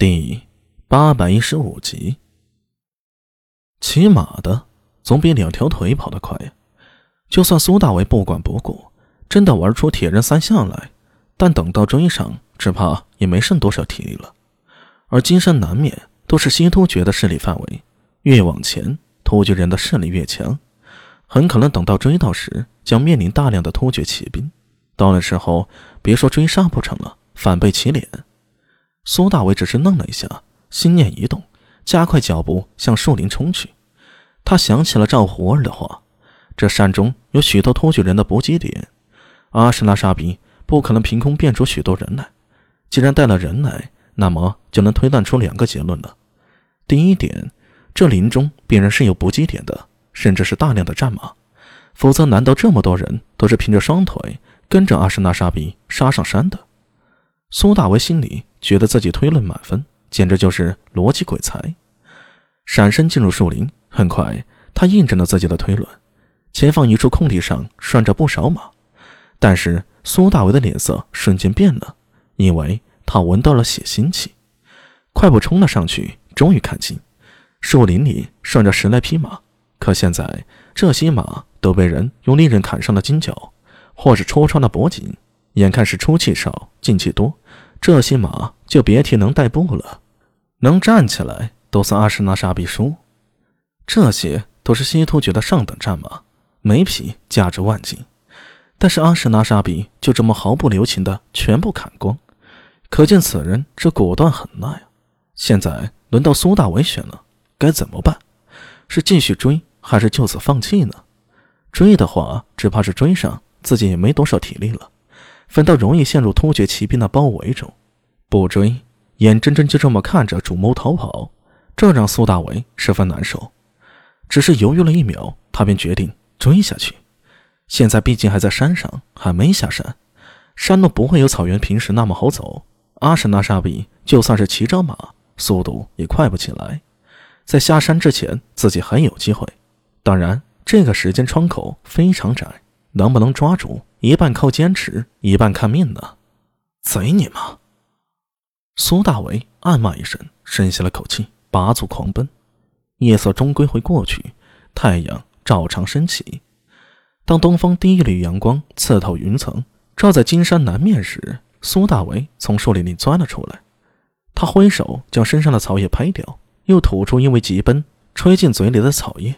第八百一十五集，骑马的总比两条腿跑得快呀。就算苏大伟不管不顾，真的玩出铁人三项来，但等到追上，只怕也没剩多少体力了。而金山南面都是西突厥的势力范围，越往前，突厥人的势力越强，很可能等到追到时，将面临大量的突厥骑兵。到了时候，别说追杀不成了，反被骑脸。苏大伟只是愣了一下，心念一动，加快脚步向树林冲去。他想起了赵胡儿的话：这山中有许多突厥人的补给点，阿什纳沙比不可能凭空变出许多人来。既然带了人来，那么就能推断出两个结论了。第一点，这林中必然是有补给点的，甚至是大量的战马。否则，难道这么多人都是凭着双腿跟着阿什纳沙比杀上山的？苏大为心里觉得自己推论满分，简直就是逻辑鬼才。闪身进入树林，很快他印证了自己的推论。前方一处空地上拴着不少马，但是苏大为的脸色瞬间变了，因为他闻到了血腥气。快步冲了上去，终于看清树林里拴着十来匹马，可现在这些马都被人用利刃砍伤了金角，或是戳穿了脖颈。眼看是出气少，进气多，这些马就别提能代步了，能站起来都算阿什纳沙比输。这些都是西突厥的上等战马，每匹价值万金，但是阿什纳沙比就这么毫不留情的全部砍光，可见此人这果断狠辣呀！现在轮到苏大伟选了，该怎么办？是继续追，还是就此放弃呢？追的话，只怕是追上自己也没多少体力了。反倒容易陷入突厥骑兵的包围中，不追，眼睁睁就这么看着主谋逃跑，这让苏大为十分难受。只是犹豫了一秒，他便决定追下去。现在毕竟还在山上，还没下山，山路不会有草原平时那么好走。阿什纳沙比就算是骑着马，速度也快不起来。在下山之前，自己还有机会。当然，这个时间窗口非常窄，能不能抓住？一半靠坚持，一半看命呢。贼你妈！苏大为暗骂一声，深吸了口气，拔足狂奔。夜色终归会过去，太阳照常升起。当东方第一缕阳光刺透云层，照在金山南面时，苏大为从树林里钻了出来。他挥手将身上的草叶拍掉，又吐出因为急奔吹进嘴里的草叶，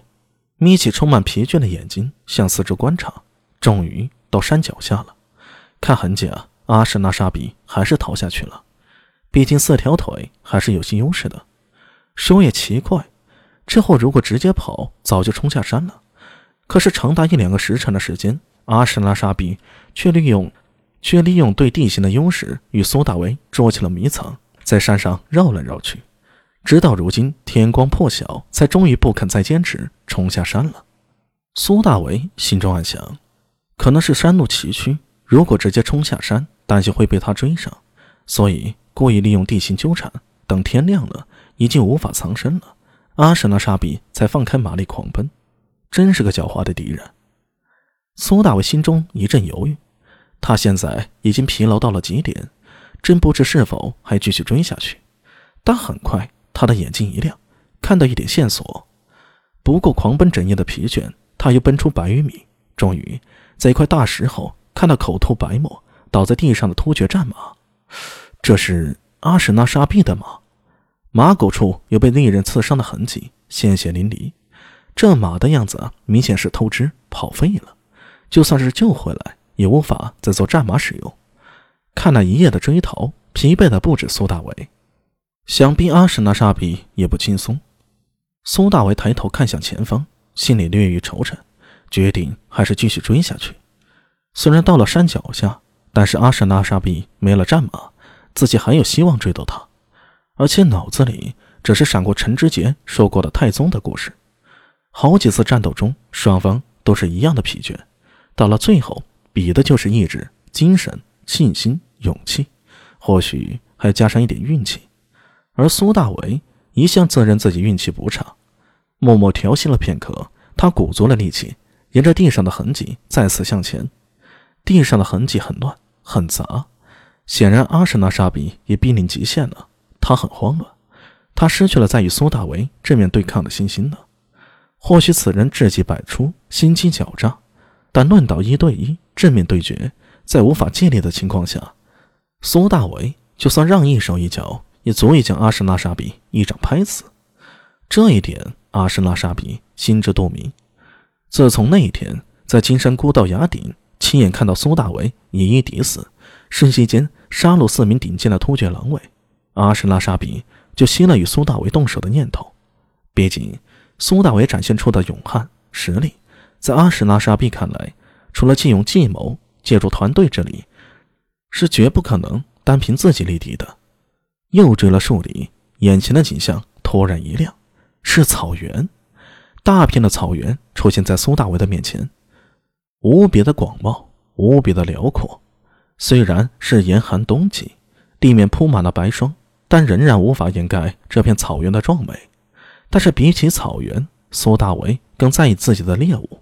眯起充满疲倦的眼睛向四周观察，终于。到山脚下了，看痕迹啊，阿什纳沙比还是逃下去了。毕竟四条腿还是有些优势的。说也奇怪，之后如果直接跑，早就冲下山了。可是长达一两个时辰的时间，阿什拉沙比却利用却利用对地形的优势，与苏大为捉起了迷藏，在山上绕来绕去，直到如今天光破晓，才终于不肯再坚持，冲下山了。苏大为心中暗想。可能是山路崎岖，如果直接冲下山，担心会被他追上，所以故意利用地形纠缠。等天亮了，已经无法藏身了，阿什纳沙比才放开马力狂奔。真是个狡猾的敌人。苏大伟心中一阵犹豫，他现在已经疲劳到了极点，真不知是否还继续追下去。但很快，他的眼睛一亮，看到一点线索。不过狂奔整夜的疲倦，他又奔出百余米，终于。在一块大石后，看到口吐白沫、倒在地上的突厥战马，这是阿史那沙毕的马，马狗处有被利刃刺伤的痕迹，鲜血淋漓。这马的样子明显是透支跑废了，就算是救回来，也无法再做战马使用。看那一夜的追逃，疲惫的不止苏大伟，想必阿史那沙比也不轻松。苏大伟抬头看向前方，心里略一惆怅。决定还是继续追下去。虽然到了山脚下，但是阿什纳沙比没了战马，自己还有希望追到他。而且脑子里只是闪过陈知节说过的太宗的故事。好几次战斗中，双方都是一样的疲倦，到了最后，比的就是意志、精神、信心、勇气，或许还加上一点运气。而苏大为一向自认自己运气不差，默默调息了片刻，他鼓足了力气。沿着地上的痕迹再次向前，地上的痕迹很乱很杂，显然阿什纳沙比也濒临极限了，他很慌乱，他失去了在与苏大为正面对抗的信心了。或许此人智计百出，心机狡诈，但乱岛一对一正面对决，在无法借力的情况下，苏大为就算让一手一脚，也足以将阿什拉沙比一掌拍死。这一点，阿什拉沙比心知肚明。自从那一天在金山孤道崖顶亲眼看到苏大为以一敌四，瞬息间杀戮四名顶尖的突厥狼尾，阿什拉沙比就熄了与苏大为动手的念头。毕竟，苏大为展现出的勇悍实力，在阿什拉沙比看来，除了借用计谋、借助团队之力，是绝不可能单凭自己力敌的。又追了数里，眼前的景象突然一亮，是草原。大片的草原出现在苏大为的面前，无比的广袤，无比的辽阔。虽然是严寒冬季，地面铺满了白霜，但仍然无法掩盖这片草原的壮美。但是比起草原，苏大为更在意自己的猎物。